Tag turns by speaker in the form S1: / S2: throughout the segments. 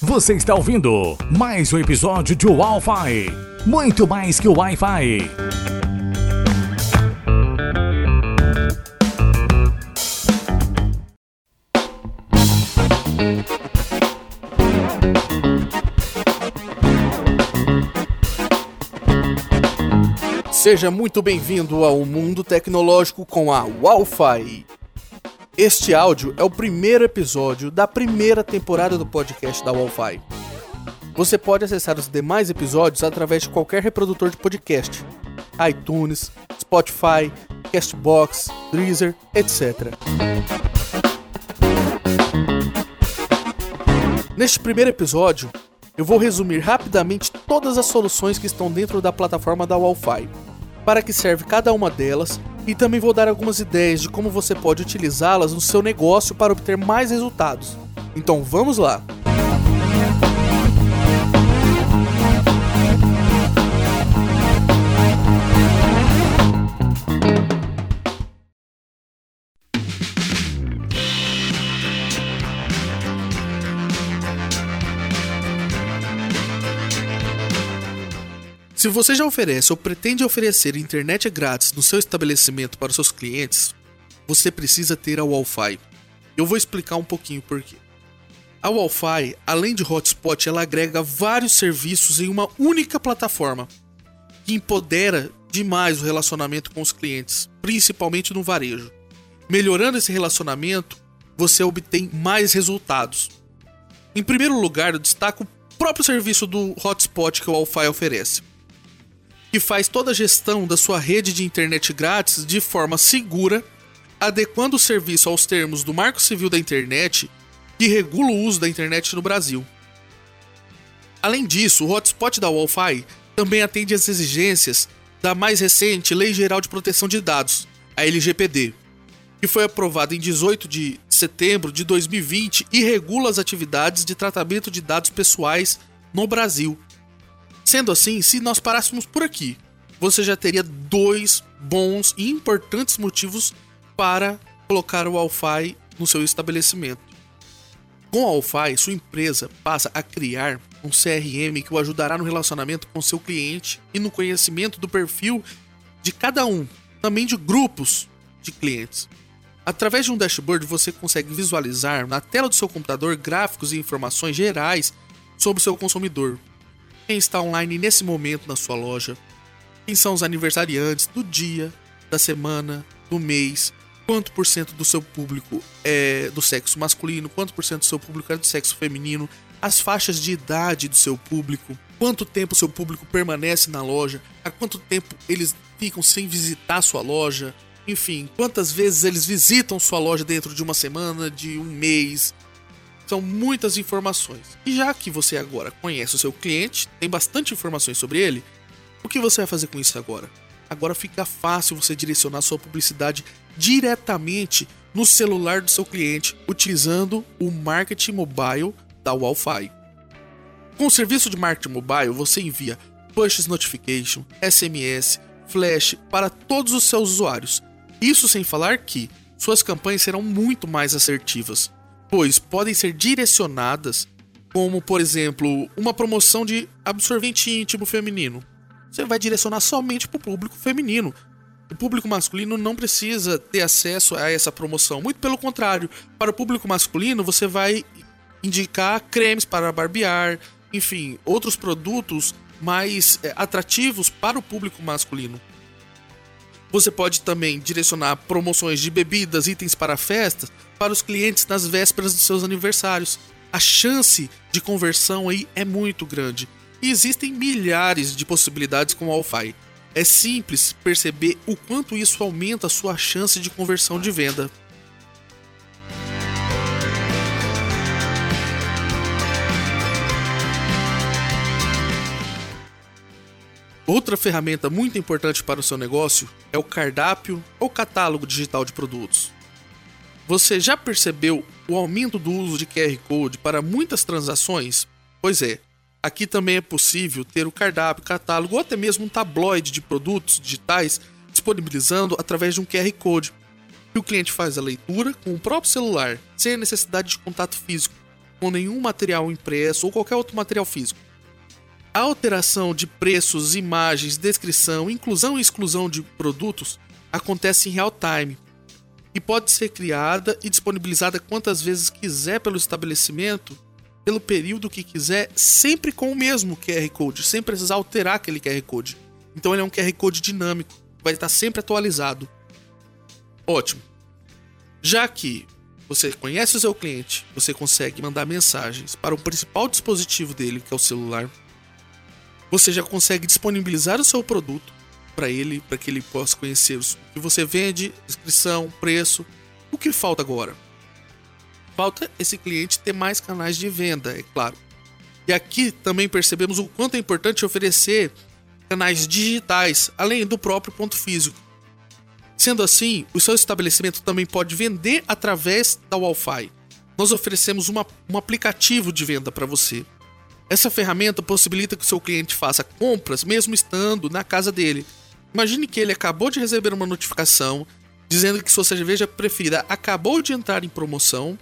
S1: Você está ouvindo mais um episódio de Wi-Fi. Muito mais que o Wi-Fi.
S2: Seja muito bem-vindo ao mundo tecnológico com a Wi-Fi. Este áudio é o primeiro episódio da primeira temporada do podcast da Wi-Fi. Você pode acessar os demais episódios através de qualquer reprodutor de podcast, iTunes, Spotify, Castbox, Deezer, etc. Neste primeiro episódio, eu vou resumir rapidamente todas as soluções que estão dentro da plataforma da Wi-Fi, para que serve cada uma delas e também vou dar algumas ideias de como você pode utilizá-las no seu negócio para obter mais resultados. Então vamos lá! Se você já oferece ou pretende oferecer internet grátis no seu estabelecimento para seus clientes, você precisa ter a Wi-Fi. Eu vou explicar um pouquinho por quê. A Wi-Fi, além de hotspot, ela agrega vários serviços em uma única plataforma, que empodera demais o relacionamento com os clientes, principalmente no varejo. Melhorando esse relacionamento, você obtém mais resultados. Em primeiro lugar, eu destaco o próprio serviço do hotspot que o Wi-Fi oferece que faz toda a gestão da sua rede de internet grátis de forma segura, adequando o serviço aos termos do Marco Civil da Internet, que regula o uso da internet no Brasil. Além disso, o hotspot da Wi-Fi também atende às exigências da mais recente Lei Geral de Proteção de Dados, a LGPD, que foi aprovada em 18 de setembro de 2020 e regula as atividades de tratamento de dados pessoais no Brasil, Sendo assim, se nós parássemos por aqui, você já teria dois bons e importantes motivos para colocar o Wi-Fi no seu estabelecimento. Com a Wi-Fi, sua empresa passa a criar um CRM que o ajudará no relacionamento com seu cliente e no conhecimento do perfil de cada um, também de grupos de clientes. Através de um dashboard, você consegue visualizar na tela do seu computador gráficos e informações gerais sobre o seu consumidor, quem está online nesse momento na sua loja, quem são os aniversariantes do dia, da semana, do mês, quanto por cento do seu público é do sexo masculino, quanto por cento do seu público é do sexo feminino, as faixas de idade do seu público, quanto tempo seu público permanece na loja, há quanto tempo eles ficam sem visitar sua loja, enfim, quantas vezes eles visitam sua loja dentro de uma semana, de um mês, são muitas informações. E já que você agora conhece o seu cliente, tem bastante informações sobre ele, o que você vai fazer com isso agora? Agora fica fácil você direcionar sua publicidade diretamente no celular do seu cliente utilizando o marketing mobile da Wi-Fi. Com o serviço de marketing mobile, você envia push notification, SMS, flash para todos os seus usuários. Isso sem falar que suas campanhas serão muito mais assertivas pois podem ser direcionadas como, por exemplo, uma promoção de absorvente íntimo feminino. Você vai direcionar somente para o público feminino. O público masculino não precisa ter acesso a essa promoção. Muito pelo contrário, para o público masculino você vai indicar cremes para barbear, enfim, outros produtos mais é, atrativos para o público masculino. Você pode também direcionar promoções de bebidas, itens para festas para os clientes nas vésperas dos seus aniversários. A chance de conversão aí é muito grande. E existem milhares de possibilidades com o Wi-Fi. É simples perceber o quanto isso aumenta a sua chance de conversão de venda. Outra ferramenta muito importante para o seu negócio é o cardápio ou catálogo digital de produtos. Você já percebeu o aumento do uso de QR Code para muitas transações? Pois é, aqui também é possível ter o cardápio, catálogo ou até mesmo um tabloide de produtos digitais disponibilizando através de um QR Code. que o cliente faz a leitura com o próprio celular, sem a necessidade de contato físico, com nenhum material impresso ou qualquer outro material físico. Alteração de preços, imagens, descrição, inclusão e exclusão de produtos acontece em real time e pode ser criada e disponibilizada quantas vezes quiser pelo estabelecimento, pelo período que quiser, sempre com o mesmo QR Code, sem precisar alterar aquele QR Code. Então ele é um QR Code dinâmico, vai estar sempre atualizado. Ótimo. Já que você conhece o seu cliente, você consegue mandar mensagens para o principal dispositivo dele, que é o celular. Você já consegue disponibilizar o seu produto para ele, para que ele possa conhecer o que você vende, descrição, preço. O que falta agora? Falta esse cliente ter mais canais de venda, é claro. E aqui também percebemos o quanto é importante oferecer canais digitais, além do próprio ponto físico. Sendo assim, o seu estabelecimento também pode vender através da Wi-Fi. Nós oferecemos uma, um aplicativo de venda para você. Essa ferramenta possibilita que o seu cliente faça compras mesmo estando na casa dele. Imagine que ele acabou de receber uma notificação dizendo que sua cerveja preferida acabou de entrar em promoção.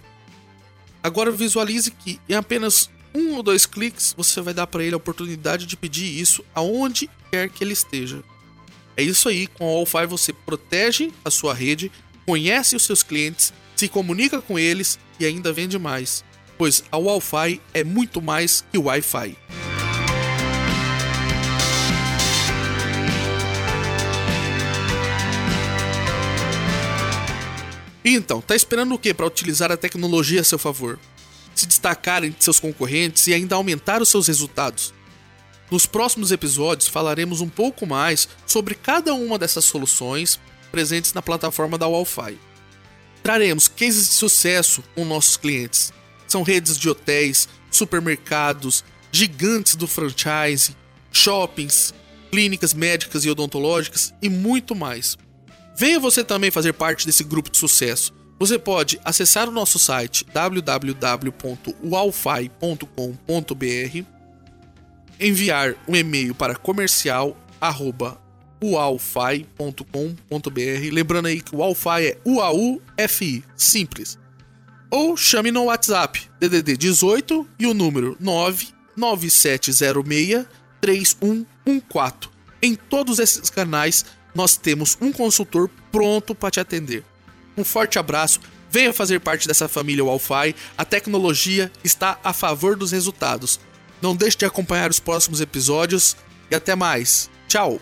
S2: Agora visualize que em apenas um ou dois cliques você vai dar para ele a oportunidade de pedir isso aonde quer que ele esteja. É isso aí, com a Wi-Fi você protege a sua rede, conhece os seus clientes, se comunica com eles e ainda vende mais, pois a Wi-Fi é muito mais que Wi-Fi. Então, tá esperando o que para utilizar a tecnologia a seu favor? Se destacar entre seus concorrentes e ainda aumentar os seus resultados. Nos próximos episódios falaremos um pouco mais sobre cada uma dessas soluções presentes na plataforma da Wi-Fi. Traremos cases de sucesso com nossos clientes. São redes de hotéis, supermercados, gigantes do franchise, shoppings, clínicas médicas e odontológicas e muito mais. Venha você também fazer parte desse grupo de sucesso. Você pode acessar o nosso site www.walfi.com.br enviar um e-mail para comercial@ualfi.com.br, lembrando aí que o Alfi é U-A-U-F-I, simples. Ou chame no WhatsApp DDD 18 e o número 99706 3114. Em todos esses canais nós temos um consultor pronto para te atender. Um forte abraço, venha fazer parte dessa família Wi-Fi. A tecnologia está a favor dos resultados. Não deixe de acompanhar os próximos episódios e até mais. Tchau!